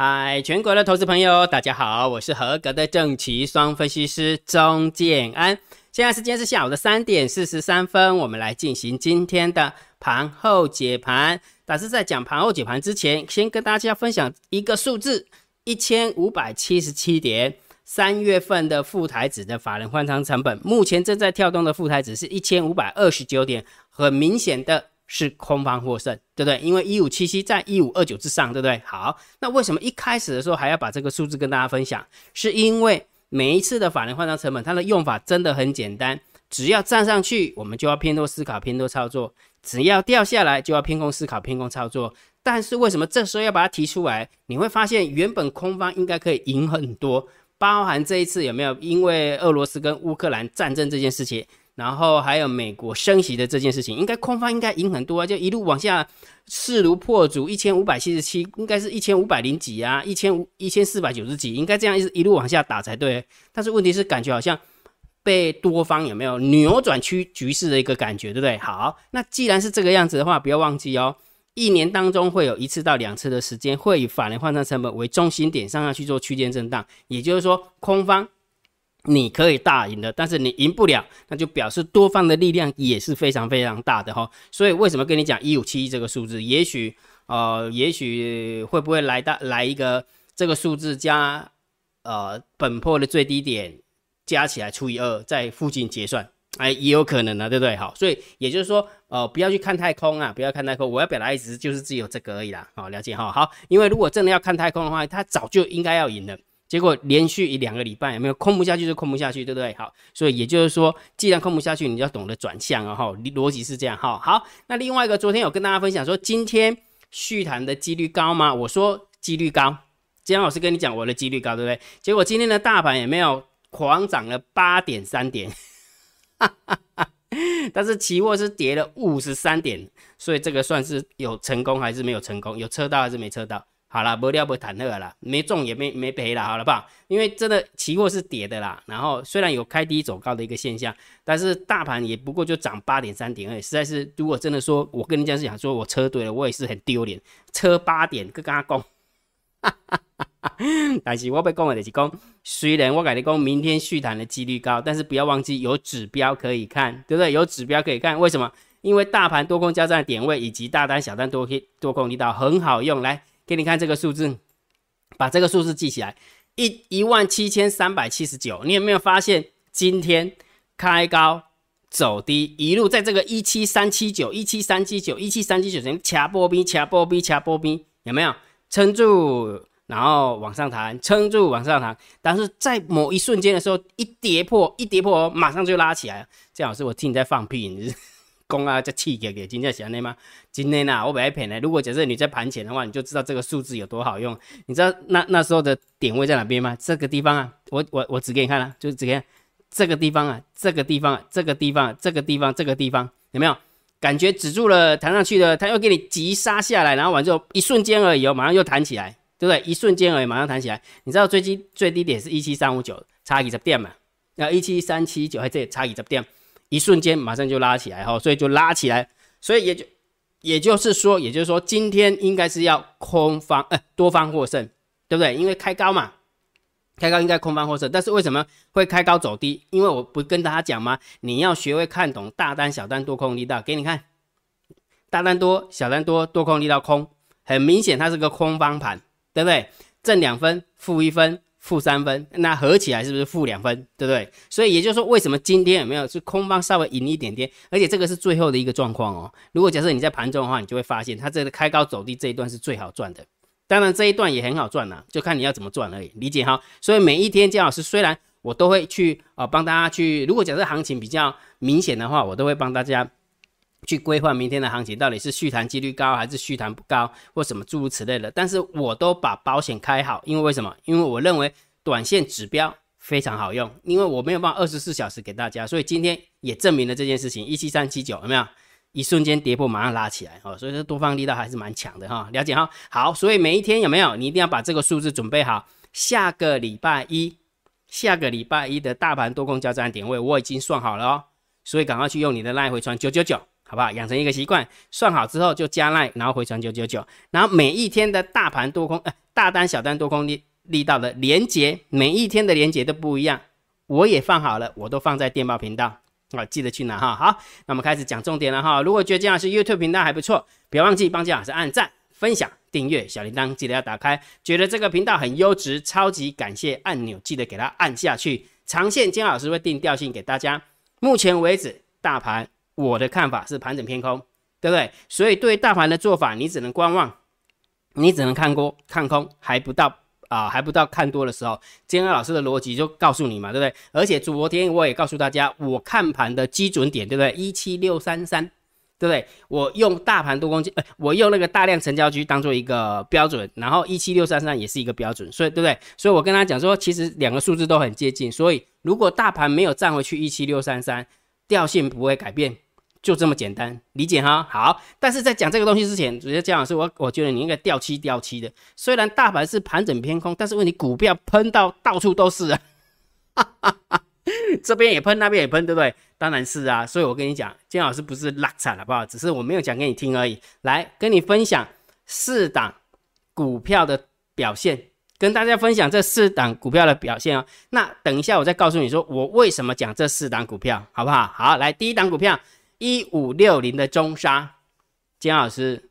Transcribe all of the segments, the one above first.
嗨，全国的投资朋友，大家好，我是合格的正奇双分析师钟建安。现在时间是下午的三点四十三分，我们来进行今天的盘后解盘。但是在讲盘后解盘之前，先跟大家分享一个数字：一千五百七十七点。三月份的副台指的法人换仓成本，目前正在跳动的副台指是一千五百二十九点，很明显的。是空方获胜，对不对？因为一五七七在一五二九之上，对不对？好，那为什么一开始的时候还要把这个数字跟大家分享？是因为每一次的法人换仓成本，它的用法真的很简单，只要站上去，我们就要偏多思考、偏多操作；只要掉下来，就要偏空思考、偏空操作。但是为什么这时候要把它提出来？你会发现，原本空方应该可以赢很多，包含这一次有没有？因为俄罗斯跟乌克兰战争这件事情。然后还有美国升息的这件事情，应该空方应该赢很多啊，就一路往下势如破竹，一千五百七十七，应该是一千五百零几啊，一千五一千四百九十几，应该这样一一路往下打才对。但是问题是，感觉好像被多方有没有扭转区局势的一个感觉，对不对？好，那既然是这个样子的话，不要忘记哦，一年当中会有一次到两次的时间，会以法人换算成本为中心点上下去做区间震荡，也就是说，空方。你可以大赢的，但是你赢不了，那就表示多方的力量也是非常非常大的哈。所以为什么跟你讲一五七一这个数字？也许呃，也许会不会来到来一个这个数字加呃本破的最低点加起来除以二，在附近结算，哎，也有可能的，对不对？好，所以也就是说，呃，不要去看太空啊，不要看太空。我要表达意思就是只有这个而已啦。好，了解哈。好，因为如果真的要看太空的话，它早就应该要赢了。结果连续一两个礼拜有没有空不下去就空不下去，对不对？好，所以也就是说，既然空不下去，你要懂得转向啊！哈，逻辑是这样。哈，好，那另外一个，昨天有跟大家分享说，今天续谈的几率高吗？我说几率高。今天老师跟你讲我的几率高，对不对？结果今天的大盘也没有狂涨了八点三点，但是期货是跌了五十三点，所以这个算是有成功还是没有成功？有车到还是没车到？好了，不料不谈了啦，没中也没没赔了，好了不好？因为真的期货是跌的啦，然后虽然有开低走高的一个现象，但是大盘也不过就涨八点三点二，实在是如果真的说，我跟你讲是想说我车对了，我也是很丢脸，车八点跟刚刚讲，但是我被讲的就是讲，虽然我跟你讲明天续谈的几率高，但是不要忘记有指标可以看，对不对？有指标可以看，为什么？因为大盘多空交战的点位以及大单小单多空多空力道很好用，来。给你看这个数字，把这个数字记起来，一一万七千三百七十九。你有没有发现今天开高走低，一路在这个一七三七九、一七三七九、一七三七九前掐波兵、掐波兵、掐波兵，有没有撑住，然后往上弹，撑住往上弹，但是在某一瞬间的时候，一跌破，一跌破，马上就拉起来。这样是我听你在放屁，你。公啊，叫气给给今天想的吗？今天呐，我本来骗的。如果假设你在盘前的话，你就知道这个数字有多好用。你知道那那时候的点位在哪边吗？这个地方啊，我我我指给你看了，就是指给这个地方啊，这个地方，这个地方，这个地方，这个地方，有没有感觉止住了弹上去的？它又给你急杀下来，然后完之后一瞬间而已哦，马上又弹起来，对不对？一瞬间而已，马上弹起来。你知道最低最低点是一七三五九，差二十点嘛？那一七三七九还这差二十点。一瞬间马上就拉起来哈，所以就拉起来，所以也就也就是说，也就是说，今天应该是要空方呃多方获胜，对不对？因为开高嘛，开高应该空方获胜，但是为什么会开高走低？因为我不跟大家讲吗？你要学会看懂大单、小单、多空力道，给你看，大单多、小单多、多空力道空，很明显它是个空方盘，对不对？正两分，负一分。负三分，那合起来是不是负两分？对不对？所以也就是说，为什么今天有没有是空方稍微赢一点点？而且这个是最后的一个状况哦。如果假设你在盘中的话，你就会发现它这个开高走低这一段是最好赚的。当然这一段也很好赚呐，就看你要怎么赚而已。理解哈？所以每一天姜老师虽然我都会去啊帮大家去，如果假设行情比较明显的话，我都会帮大家。去规划明天的行情到底是续谈几率高还是续谈不高，或什么诸如此类的。但是我都把保险开好，因为为什么？因为我认为短线指标非常好用，因为我没有办法二十四小时给大家，所以今天也证明了这件事情。一七三七九有没有？一瞬间跌破马上拉起来哦，所以说多方力道还是蛮强的哈。了解哈？好，所以每一天有没有？你一定要把这个数字准备好。下个礼拜一，下个礼拜一的大盘多空交战点位我已经算好了哦，所以赶快去用你的赖回传九九九。好不好？养成一个习惯，算好之后就加赖，然后回传九九九，然后每一天的大盘多空，呃，大单小单多空力力道的连接，每一天的连接都不一样，我也放好了，我都放在电报频道。啊，记得去拿哈。好，那我们开始讲重点了哈。如果觉得姜老师 YouTube 频道还不错，别忘记帮姜老师按赞、分享、订阅小铃铛，记得要打开。觉得这个频道很优质，超级感谢按钮，记得给它按下去。长线姜老师会定调性给大家。目前为止，大盘我的看法是盘整偏空，对不对？所以对大盘的做法，你只能观望，你只能看空，看空还不到。啊，还不到看多的时候，金安老师的逻辑就告诉你嘛，对不对？而且昨天我也告诉大家，我看盘的基准点，对不对？一七六三三，对不对？我用大盘多空，呃，我用那个大量成交区当做一个标准，然后一七六三三也是一个标准，所以对不对？所以我跟他讲说，其实两个数字都很接近，所以如果大盘没有站回去一七六三三，调性不会改变。就这么简单，理解哈。好，但是在讲这个东西之前，主要姜老师，我我觉得你应该掉漆掉漆的。虽然大盘是盘整偏空，但是问题股票喷到到处都是啊，这边也喷，那边也喷，对不对？当然是啊。所以我跟你讲，姜老师不是拉惨好不好？只是我没有讲给你听而已。来跟你分享四档股票的表现，跟大家分享这四档股票的表现哦。那等一下我再告诉你说我为什么讲这四档股票，好不好？好，来第一档股票。一五六零的中沙，姜老师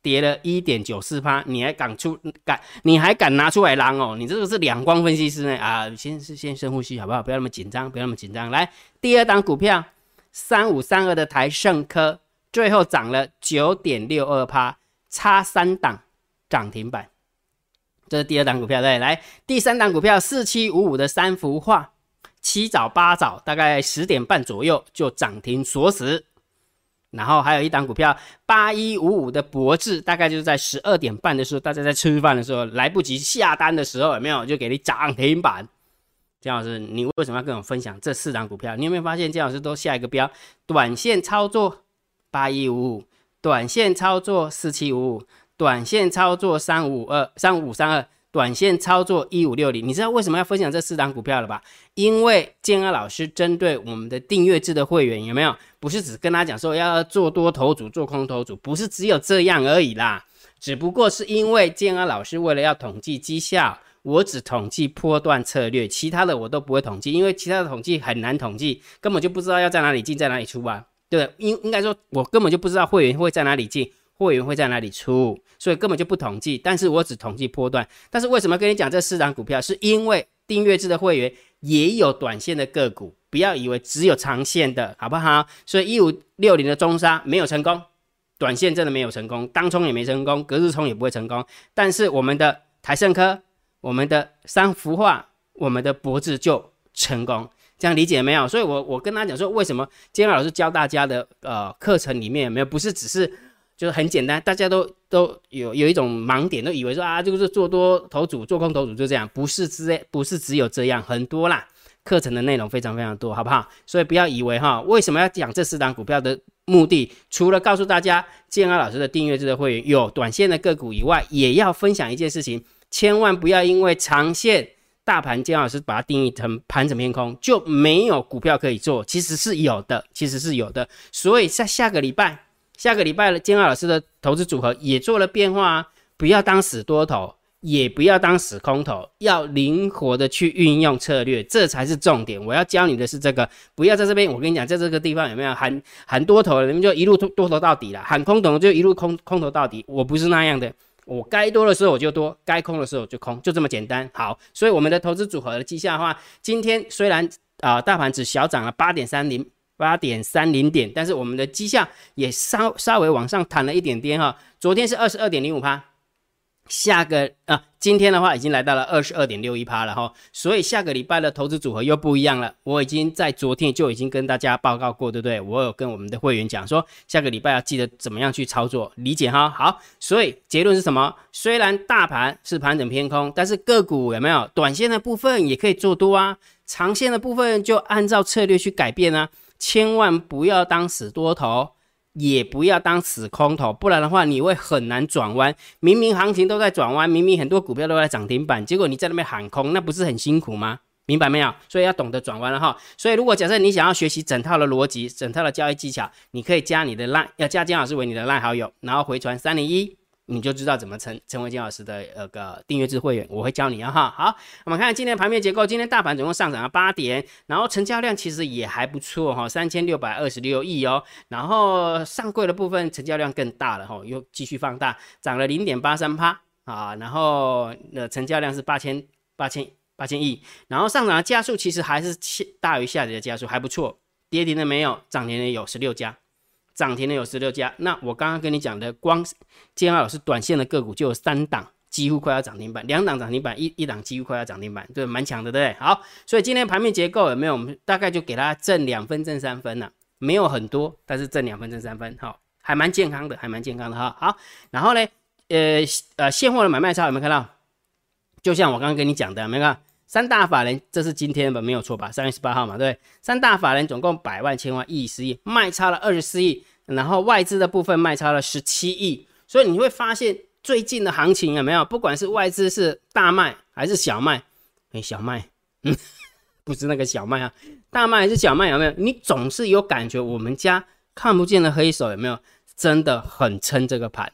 跌了一点九四趴，你还敢出敢？你还敢拿出来嚷哦？你这个是两光分析师呢啊！先是先深呼吸好不好？不要那么紧张，不要那么紧张。来，第二档股票三五三二的台盛科，最后涨了九点六二趴，差三档涨停板。这是第二档股票对。来，第三档股票四七五五的三幅画。七早八早，大概十点半左右就涨停锁死，然后还有一档股票八一五五的博智，大概就是在十二点半的时候，大家在吃饭的时候来不及下单的时候，有没有就给你涨停板？姜老师，你为什么要跟我分享这四档股票？你有没有发现姜老师都下一个标？短线操作八一五五，短线操作四七五五，短线操作三五二三五三二。短线操作一五六零，你知道为什么要分享这四档股票了吧？因为建安老师针对我们的订阅制的会员有没有？不是只跟他讲说要做多头组、做空头组，不是只有这样而已啦。只不过是因为建安老师为了要统计绩效，我只统计波段策略，其他的我都不会统计，因为其他的统计很难统计，根本就不知道要在哪里进，在哪里出啊？对，应应该说，我根本就不知道会员会在哪里进。会员会在哪里出，所以根本就不统计。但是我只统计波段。但是为什么跟你讲这四档股票？是因为订阅制的会员也有短线的个股，不要以为只有长线的，好不好？所以一五六零的中沙没有成功，短线真的没有成功，当冲也没成功，隔日冲也不会成功。但是我们的台盛科、我们的三幅画、我们的脖子就成功，这样理解没有？所以我我跟他讲说，为什么今天老师教大家的呃课程里面有没有不是只是。就是很简单，大家都都有有一种盲点，都以为说啊，就是做多头组、做空头组就这样，不是只不是只有这样，很多啦。课程的内容非常非常多，好不好？所以不要以为哈，为什么要讲这四档股票的目的，除了告诉大家建安老师的订阅制的会员有短线的个股以外，也要分享一件事情，千万不要因为长线大盘建安老师把它定义成盘整偏空，就没有股票可以做，其实是有的，其实是有的。所以在下个礼拜。下个礼拜了，金二老师的投资组合也做了变化啊！不要当死多头，也不要当死空头，要灵活的去运用策略，这才是重点。我要教你的是这个，不要在这边。我跟你讲，在这个地方有没有喊喊多头，你们就一路多多头到底了；喊空头就一路空空头到底。我不是那样的，我该多的时候我就多，该空的时候我就空，就这么简单。好，所以我们的投资组合的绩效的话，今天虽然啊大盘只小涨了八点三零。八点三零点，但是我们的绩效也稍稍微往上弹了一点点哈。昨天是二十二点零五趴，下个啊，今天的话已经来到了二十二点六一趴了哈。所以下个礼拜的投资组合又不一样了。我已经在昨天就已经跟大家报告过，对不对？我有跟我们的会员讲说，下个礼拜要记得怎么样去操作，理解哈。好，所以结论是什么？虽然大盘是盘整偏空，但是个股有没有短线的部分也可以做多啊？长线的部分就按照策略去改变啊。千万不要当死多头，也不要当死空头，不然的话你会很难转弯。明明行情都在转弯，明明很多股票都在涨停板，结果你在那边喊空，那不是很辛苦吗？明白没有？所以要懂得转弯了哈。所以如果假设你想要学习整套的逻辑、整套的交易技巧，你可以加你的 line，要加金老师为你的 line 好友，然后回传三零一，你就知道怎么成成为金老师的那个订阅制会员。我会教你啊哈。好，我们看今天盘面结构，今天大盘总共上涨了八点，然后成交量其实也还不错哈，三千六百二十六亿哦。然后上柜的部分成交量更大了哈，又继续放大，涨了零点八三趴啊。然后呃成交量是八千八千。八千亿，然后上涨的加速其实还是大于下跌的加速，还不错。跌停的没有，涨停的有十六家，涨停的有十六家。那我刚刚跟你讲的，光煎熬是短线的个股就有三档，几乎快要涨停板，两档涨停板，一一档几乎快要涨停板，对，蛮强的，对不对？好，所以今天盘面结构有没有？我们大概就给它挣两分，挣三分了，没有很多，但是挣两分，挣三分，好，还蛮健康的，还蛮健康的哈。好，然后呢，呃呃，现货的买卖差有没有看到？就像我刚刚跟你讲的，没看三大法人，这是今天吧？没有错吧？三月十八号嘛，对三大法人总共百万、千万、亿、十亿，卖超了二十四亿，然后外资的部分卖超了十七亿。所以你会发现最近的行情有没有？不管是外资是大卖还是小卖，哎，小卖，嗯，不是那个小麦啊，大卖还是小麦有没有？你总是有感觉，我们家看不见的黑手有没有？真的很撑这个盘。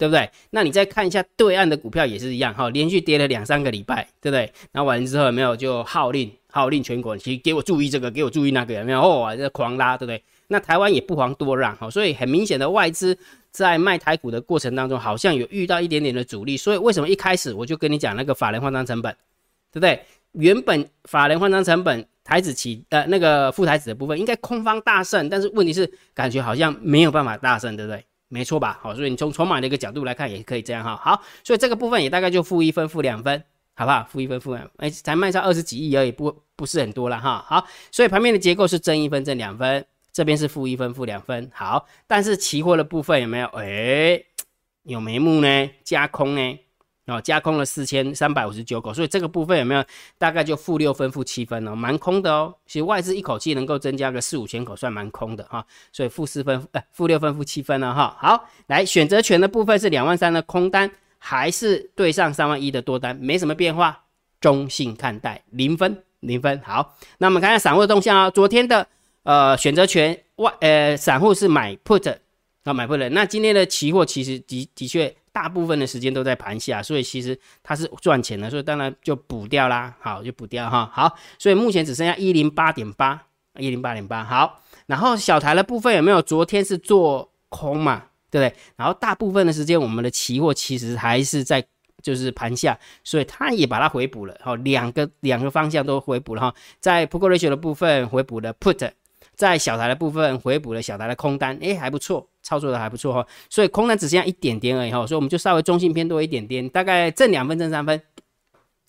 对不对？那你再看一下对岸的股票也是一样哈，连续跌了两三个礼拜，对不对？然后完了之后有没有就号令号令全国，其实给我注意这个，给我注意那个，有没有？哦，这狂拉，对不对？那台湾也不遑多让哈，所以很明显的外资在卖台股的过程当中，好像有遇到一点点的阻力。所以为什么一开始我就跟你讲那个法人换仓成本，对不对？原本法人换仓成本台子期呃那个副台子的部分应该空方大胜，但是问题是感觉好像没有办法大胜，对不对？没错吧？好，所以你从筹码的一个角度来看，也可以这样哈。好，所以这个部分也大概就负一分、负两分，好不好？负一分、负两，哎，才卖上二十几亿而已，不不是很多了哈。好，所以盘面的结构是正一分、正两分，这边是负一分、负两分。好，但是期货的部分有没有？哎，有眉目呢？加空呢？哦，加空了四千三百五十九口，所以这个部分有没有大概就负六分、负七分哦，蛮空的哦。其实外资一口气能够增加个四五千口，算蛮空的哈。所以负四分，呃，负六分、负七分了哈。好，来选择权的部分是两万三的空单，还是对上三万一的多单，没什么变化，中性看待，零分，零分。好，那我们看下散户的动向啊。昨天的呃选择权外，呃散户是买 put，啊买 put，那今天的期货其实的的确。大部分的时间都在盘下，所以其实它是赚钱的，所以当然就补掉啦。好，就补掉哈。好，所以目前只剩下一零八点八，一零八点八。好，然后小台的部分有没有？昨天是做空嘛，对不对？然后大部分的时间我们的期货其实还是在就是盘下，所以它也把它回补了。好，两个两个方向都回补了哈。在 put ratio 的部分回补了 put，在小台的部分回补了小台的空单，诶，还不错。操作的还不错哈，所以空单只剩下一点点而已哈，所以我们就稍微中性偏多一点点，大概挣两分挣三分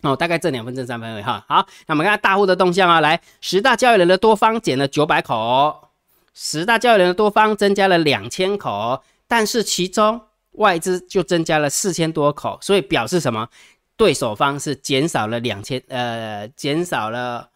哦，大概挣两分挣三分而已哈。好，那我们看大户的动向啊，来十大交易人的多方减了九百口，十大交易人的多方增加了两千口，但是其中外资就增加了四千多口，所以表示什么？对手方是减少了两千呃，减少了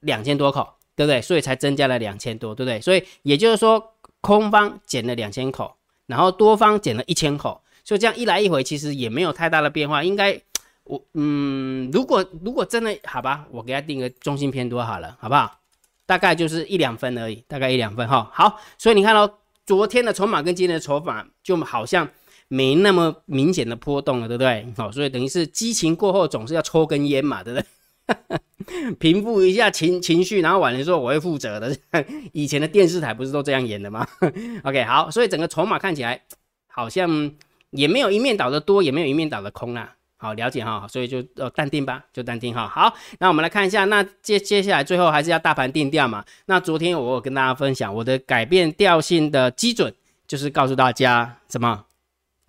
两千多口，对不对？所以才增加了两千多，对不对？所以也就是说。空方减了两千口，然后多方减了一千口，所以这样一来一回，其实也没有太大的变化。应该我嗯，如果如果真的好吧，我给他定个中心偏多好了，好不好？大概就是一两分而已，大概一两分哈。好，所以你看到昨天的筹码跟今天的筹码就好像没那么明显的波动了，对不对？好，所以等于是激情过后总是要抽根烟嘛，对不对？平复一下情情绪，然后晚上说我会负责的。以前的电视台不是都这样演的吗？OK，好，所以整个筹码看起来好像也没有一面倒的多，也没有一面倒的空啊。好，了解哈，所以就呃淡定吧，就淡定哈。好，那我们来看一下，那接接下来最后还是要大盘定调嘛。那昨天我有跟大家分享我的改变调性的基准，就是告诉大家什么。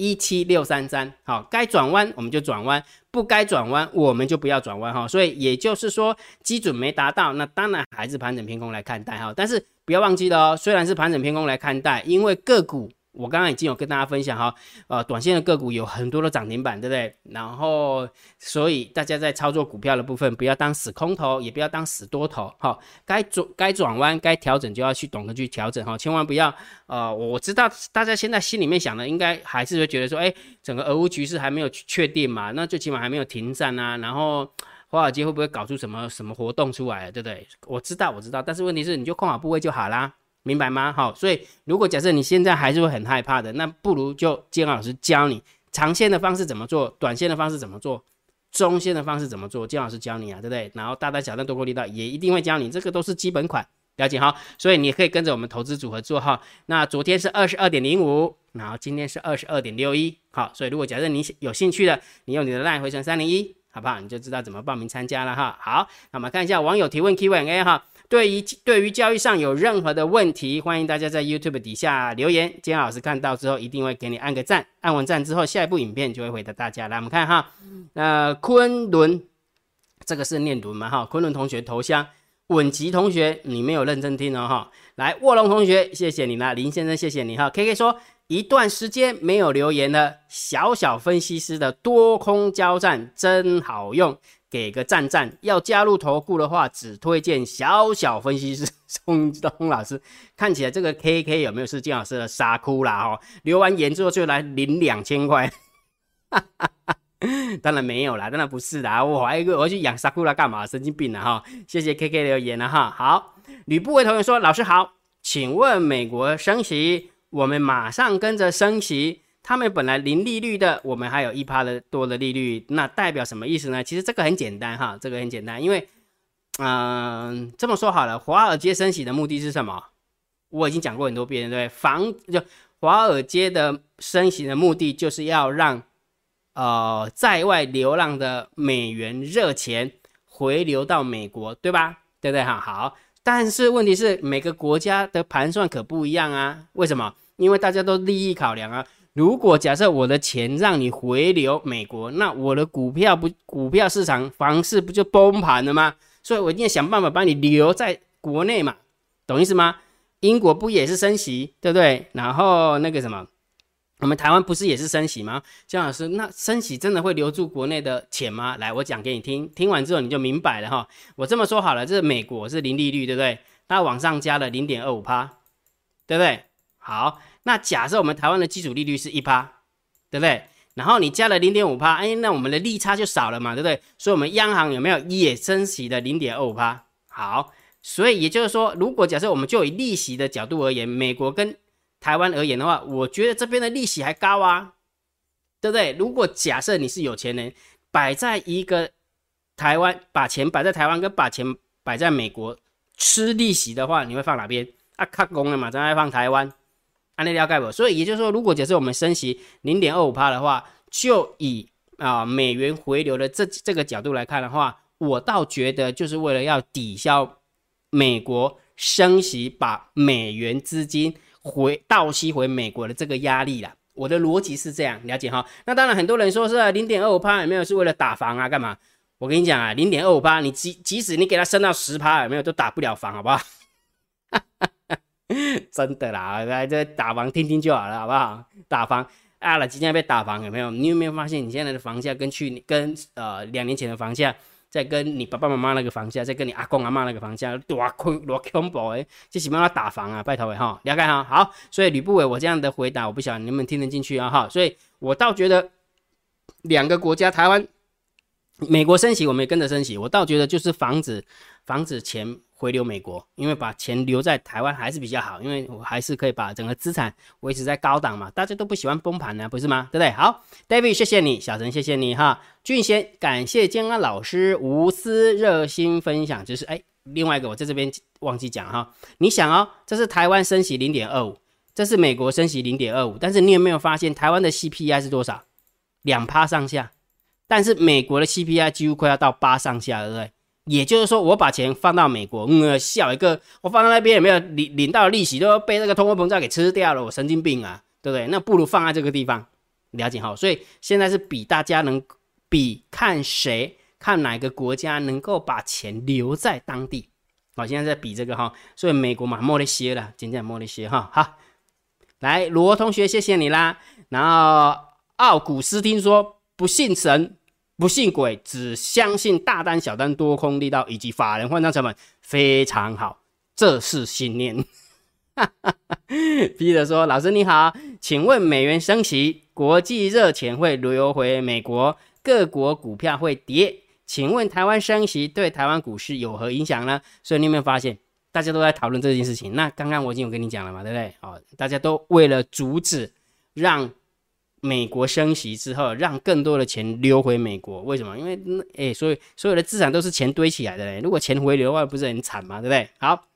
一七六三三，好，该转弯我们就转弯，不该转弯我们就不要转弯哈。所以也就是说，基准没达到，那当然还是盘整偏空来看待哈。但是不要忘记了哦，虽然是盘整偏空来看待，因为个股。我刚刚已经有跟大家分享哈，呃，短线的个股有很多的涨停板，对不对？然后，所以大家在操作股票的部分，不要当死空头，也不要当死多头，哈。该转该转弯，该调整就要去懂得去调整哈，千万不要，呃，我知道大家现在心里面想的，应该还是会觉得说，哎，整个俄乌局势还没有确定嘛，那最起码还没有停战啊，然后。华尔街会不会搞出什么什么活动出来，对不对？我知道，我知道，但是问题是，你就控好部位就好啦，明白吗？好，所以如果假设你现在还是会很害怕的，那不如就金老师教你长线的方式怎么做，短线的方式怎么做。中线的方式怎么做？金老师教你啊，对不对？然后大单、小单、多空力道也一定会教你，这个都是基本款，了解哈。所以你可以跟着我们投资组合做哈。那昨天是二十二点零五，然后今天是二十二点六一，好。所以如果假设你有兴趣的，你用你的 line 回成三零一，好不好？你就知道怎么报名参加了哈。好，那我们看一下网友提问 Q&A 哈。对于对于交易上有任何的问题，欢迎大家在 YouTube 底下留言，金老师看到之后一定会给你按个赞。按完赞之后，下一部影片就会回答大家。来，我们看哈，那昆仑，这个是念伦嘛哈？昆仑同学头像，稳吉同学，你没有认真听哦哈。来，卧龙同学，谢谢你啦，林先生，谢谢你哈。K K 说，一段时间没有留言了，小小分析师的多空交战真好用。给个赞赞，要加入投顾的话，只推荐小小分析师钟东老师。看起来这个 K K 有没有是金老师的沙哭啦？哈，留完言之后就来领两千块，当然没有啦，当然不是的，我还一个我去养沙库拉干嘛？神经病了哈！谢谢 K K 留言了哈。好，吕不韦同学说，老师好，请问美国升息，我们马上跟着升息。他们本来零利率的，我们还有一趴的多的利率，那代表什么意思呢？其实这个很简单哈，这个很简单，因为，嗯，这么说好了，华尔街升息的目的是什么？我已经讲过很多遍，对不对？防就华尔街的升息的目的就是要让呃在外流浪的美元热钱回流到美国，对吧？对不对哈？好，但是问题是每个国家的盘算可不一样啊，为什么？因为大家都利益考量啊。如果假设我的钱让你回流美国，那我的股票不股票市场房市不就崩盘了吗？所以我一定要想办法把你留在国内嘛，懂意思吗？英国不也是升息，对不对？然后那个什么，我们台湾不是也是升息吗？姜老师，那升息真的会留住国内的钱吗？来，我讲给你听，听完之后你就明白了哈。我这么说好了，这是美国是零利率，对不对？它往上加了零点二五趴，对不对？好。那假设我们台湾的基础利率是一趴，对不对？然后你加了零点五趴，哎，那我们的利差就少了嘛，对不对？所以，我们央行有没有也升息的零点二五趴？好，所以也就是说，如果假设我们就以利息的角度而言，美国跟台湾而言的话，我觉得这边的利息还高啊，对不对？如果假设你是有钱人，摆在一个台湾，把钱摆在台湾跟把钱摆在美国吃利息的话，你会放哪边？啊，卡工了嘛，当然放台湾。按那了解不？所以也就是说，如果假设我们升息零点二五帕的话，就以啊美元回流的这这个角度来看的话，我倒觉得就是为了要抵消美国升息把美元资金回倒吸回美国的这个压力啦。我的逻辑是这样，了解哈？那当然很多人说是零点二五帕有没有是为了打房啊？干嘛？我跟你讲啊，零点二五帕，你即即使你给它升到十帕有没有都打不了房，好不好？真的啦，来这打房听听就好了，好不好？打房啊了，今天被打房有没有？你有没有发现你现在的房价跟去年、跟呃两年前的房价，在跟你爸爸妈妈那个房价，在跟你阿公阿妈那个房价多恐多恐怖诶！这起码要打房啊，拜托诶哈，了解哈。好，所以吕不韦我这样的回答，我不晓得你们听得进去啊哈。所以我倒觉得两个国家，台湾、美国升息，我们也跟着升息，我倒觉得就是房子防止钱。回流美国，因为把钱留在台湾还是比较好，因为我还是可以把整个资产维持在高档嘛。大家都不喜欢崩盘呢，不是吗？对不对？好，David，谢谢你，小陈，谢谢你哈。俊贤，感谢建安老师无私热心分享知识。哎，另外一个我在这边忘记讲哈，你想哦，这是台湾升息零点二五，这是美国升息零点二五，但是你有没有发现台湾的 CPI 是多少？两趴上下，但是美国的 CPI 几乎快要到八上下，对不对？也就是说，我把钱放到美国，嗯，笑一个，我放到那边有没有领领到利息都被那个通货膨胀给吃掉了，我神经病啊，对不对？那不如放在这个地方，了解哈。所以现在是比大家能比看谁看哪个国家能够把钱留在当地，好，现在在比这个哈。所以美国嘛，莫得歇了，今天莫得歇哈。好，来罗同学，谢谢你啦。然后奥古斯听说不信神。不信鬼，只相信大单、小单、多空力道以及法人换仓成本非常好，这是信念。Peter 说：“老师你好，请问美元升息，国际热钱会流回美国，各国股票会跌，请问台湾升息对台湾股市有何影响呢？所以你有没有发现，大家都在讨论这件事情？那刚刚我已经有跟你讲了嘛，对不对？哦，大家都为了阻止让美国升息之后，让更多的钱流回美国，为什么？因为那哎，所以所有的资产都是钱堆起来的嘞。如果钱回流的话，不是很惨吗？对不对？好。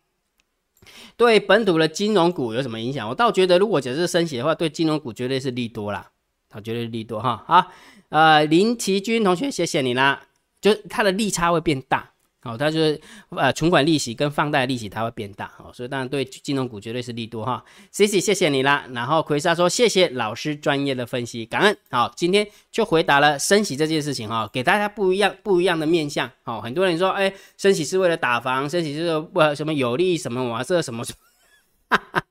对本土的金融股有什么影响？我倒觉得，如果假设升息的话，对金融股绝对是利多啦，它绝对是利多哈。好，呃，林奇君同学，谢谢你啦，就它的利差会变大。哦，它就是呃存款利息跟放贷利息它会变大，哦，所以当然对金融股绝对是利多哈。C C 谢谢你啦，然后奎莎说谢谢老师专业的分析，感恩。好，今天就回答了升息这件事情哈，给大家不一样不一样的面相。好，很多人说哎，升息是为了打房，升息是为什么有利什么我这什么什么，哈哈。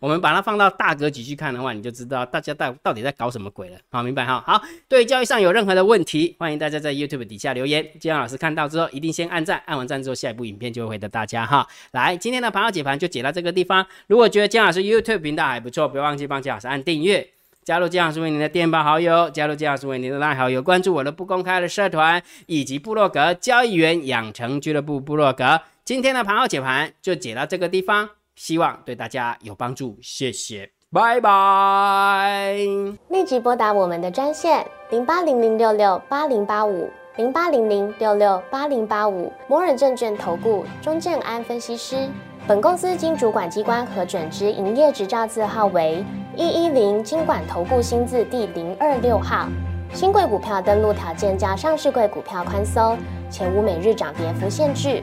我们把它放到大格局去看的话，你就知道大家到到底在搞什么鬼了。好，明白哈。好，对交易上有任何的问题，欢迎大家在 YouTube 底下留言。金老师看到之后，一定先按赞，按完赞之后，下一部影片就会回答大家哈。来，今天的盘号解盘就解到这个地方。如果觉得金老师 YouTube 频道还不错，不要忘记帮金老师按订阅，加入金老师为您的电报好友，加入金老师为您的拉好友，关注我的不公开的社团以及部落格交易员养成俱乐部部落格。今天的盘号解盘就解到这个地方。希望对大家有帮助，谢谢，拜拜。立即拨打我们的专线零八零零六六八零八五零八零零六六八零八五摩尔证券投顾钟正安分析师。本公司经主管机关核准之营业执照字号为一一零金管投顾新字第零二六号。新贵股票登录条件较上市贵股票宽松。且无每日涨跌幅限制，